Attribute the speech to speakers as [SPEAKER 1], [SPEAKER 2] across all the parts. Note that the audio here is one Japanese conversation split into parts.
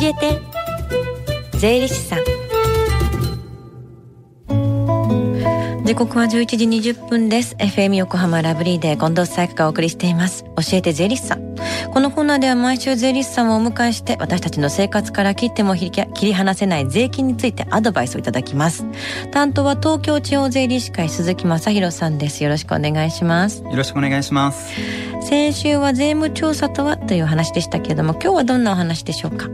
[SPEAKER 1] 教えて。税理士さん。時刻は11時20分です。FM 横浜ラブリーで近藤紗友香がお送りしています。教えて税理士さん。このコーナーでは毎週税理士さんをお迎えして私たちの生活から切っても切り離せない税金についてアドバイスをいただきます。担当は東京地方税理士会鈴木正弘さんです。よろしくお願いします。
[SPEAKER 2] よろしくお願いします。
[SPEAKER 1] 先週は税務調査とはという話でしたけれども今日はどんなお話でしょうか？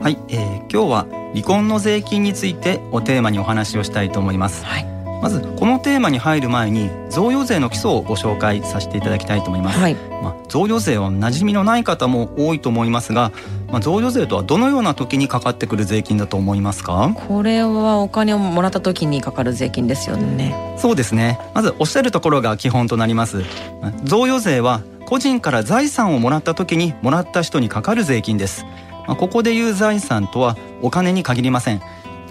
[SPEAKER 2] はい、えー、今日は離婚の税金についてをテーマにお話をしたいと思います、はい。まずこのテーマに入る前に贈与税の基礎をご紹介させていただきたいと思います、はい、まあ、贈与税は馴染みのない方も多いと思いますが、まあ、贈与税とはどのような時にかかってくる税金だと思いますか？
[SPEAKER 1] これはお金をもらった時にかかる税金ですよね。
[SPEAKER 2] そうですね。まずおっしゃるところが基本となります。贈与税は個人から財産をもらった時にもらった人にかかる税金です。まあ、ここでいう財産とはお金に限りません。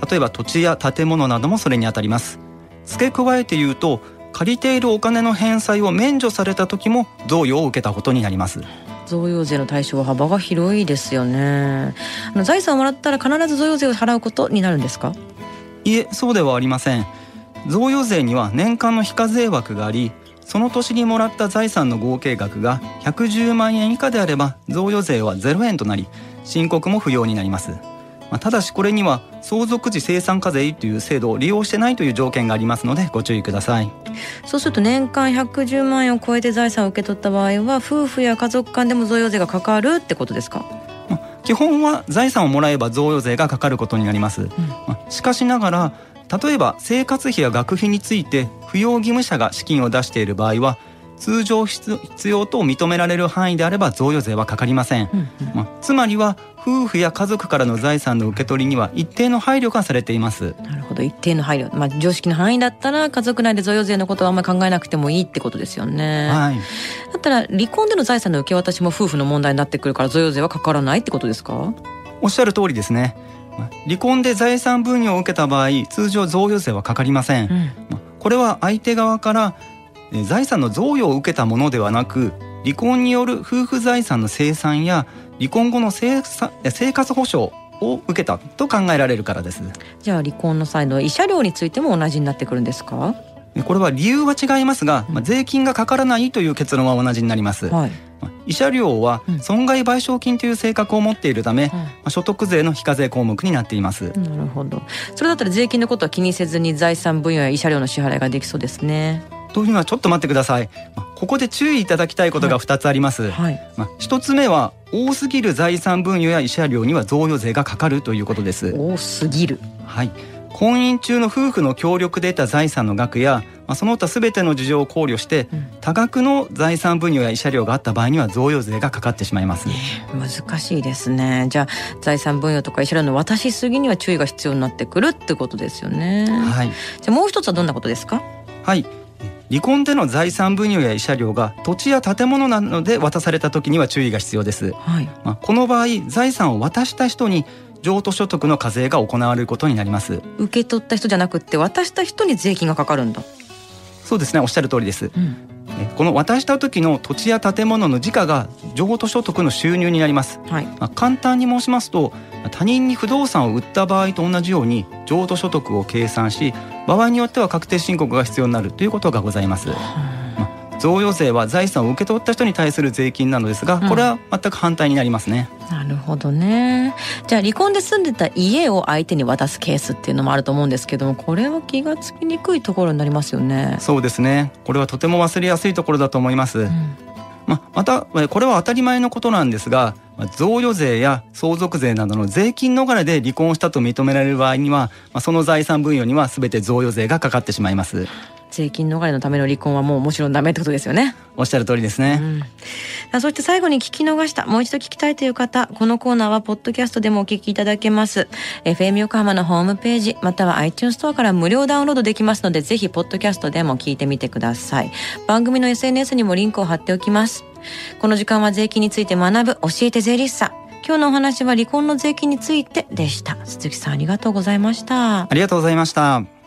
[SPEAKER 2] 例えば土地や建物などもそれにあたります。付け加えて言うと借りているお金の返済を免除された時も贈与を受けたことになります。
[SPEAKER 1] 贈与税の対象は幅が広いですよね。あの財産をもらったら必ず贈与税を払うことになるんですか？
[SPEAKER 2] いえそうではありません。贈与税には年間の非課税枠がありその年にもらった財産の合計額が110万円以下であれば贈与税は0円となり申告も不要になります。まあ、ただしこれには相続時生産課税という制度を利用してないという条件がありますのでご注意ください。
[SPEAKER 1] そうすると年間110万円を超えて財産を受け取った場合は夫婦や家族間でも贈与税がかかるってことですか？
[SPEAKER 2] 基本は財産をもらえば贈与税がかかることになります、うん、しかしながら例えば生活費や学費について扶養義務者が資金を出している場合は通常必要と認められる範囲であれば贈与税はかかりません、うんうん、まあ、つまりは夫婦や家族からの財産の受け取りには一定の配慮がされています。
[SPEAKER 1] なるほど。一定の配慮。まあ常識の範囲だったら家族内で贈与税のことはあんまり考えなくてもいいってことですよね。はい。だったら離婚での財産の受け渡しも夫婦の問題になってくるから贈与税はかからないってことですか？
[SPEAKER 2] おっしゃる通りですね離婚で財産分与を受けた場合通常贈与税はかかりません、うん、これは相手側から財産の贈与を受けたものではなく離婚による夫婦財産の清算や離婚後の生活保障を受けたと考えられるからです。
[SPEAKER 1] じゃあ離婚の際の慰謝料についても同じになってくるんですか？
[SPEAKER 2] これは理由は違いますが、まあ、税金がかからないという結論は同じになります、はい、慰謝料は損害賠償金という性格を持っているため、うん、まあ、所得税の非課税項目になっています。
[SPEAKER 1] なるほど。それだったら税金のことは気にせずに財産分与や慰謝料の支払いができそうですね。
[SPEAKER 2] というのはちょっと待ってください。ここで注意いただきたいことが2つあります、はい、まあ、1つ目は多すぎる財産分与や慰謝料には贈与税がかかるということです。
[SPEAKER 1] 多すぎる。
[SPEAKER 2] はい婚姻中の夫婦の協力で得た財産の額や、まあ、その他すべての事情を考慮して、うん、多額の財産分与や慰謝料があった場合には贈与税がかかってしまいます、
[SPEAKER 1] 難しいですね。じゃあ財産分与とか慰謝料の渡しすぎには注意が必要になってくるってことですよね。はい。じゃあもう一つはどんなことですか？
[SPEAKER 2] はい。離婚での財産分与や慰謝料が土地や建物などで渡された時には注意が必要です、はい、まあ、この場合財産を渡した人に譲渡所得の課税が行われることになります。
[SPEAKER 1] 受け取った人じゃなくて渡した人に税金がかかるんだ。
[SPEAKER 2] そうですねおっしゃる通りです、うん、この渡した時の土地や建物の時価が譲渡所得の収入になります、はい、まあ、簡単に申しますと他人に不動産を売った場合と同じように譲渡所得を計算し場合によっては確定申告が必要になるということがございます。贈与税は財産を受け取った人に対する税金なのですがこれは全く反対になりますね、
[SPEAKER 1] うん、なるほどね。じゃあ離婚で住んでた家を相手に渡すケースっていうのもあると思うんですけどもこれは気がつきにくいところになりますよね。
[SPEAKER 2] そうですね。これはとても忘れやすいところだと思います、うん、ままたこれは当たり前のことなんですが贈与税や相続税などの税金逃れで離婚したと認められる場合にはその財産分与には全て贈与税がかかってしまいます
[SPEAKER 1] 税金逃れのための離婚はもうもちろんダメってことですよね。
[SPEAKER 2] おっしゃる通りですね、
[SPEAKER 1] うん、そして最後に聞き逃したもう一度聞きたいという方このコーナーはポッドキャストでもお聞きいただけます。FM 横浜のホームページまたは iTunes ストアから無料ダウンロードできますのでぜひポッドキャストでも聞いてみてください。番組の SNS にもリンクを貼っておきます。この時間は税金について学ぶ教えて税理士さん。今日のお話は離婚の税金についてでした。鈴木さんありがとうございました。
[SPEAKER 2] ありがとうございました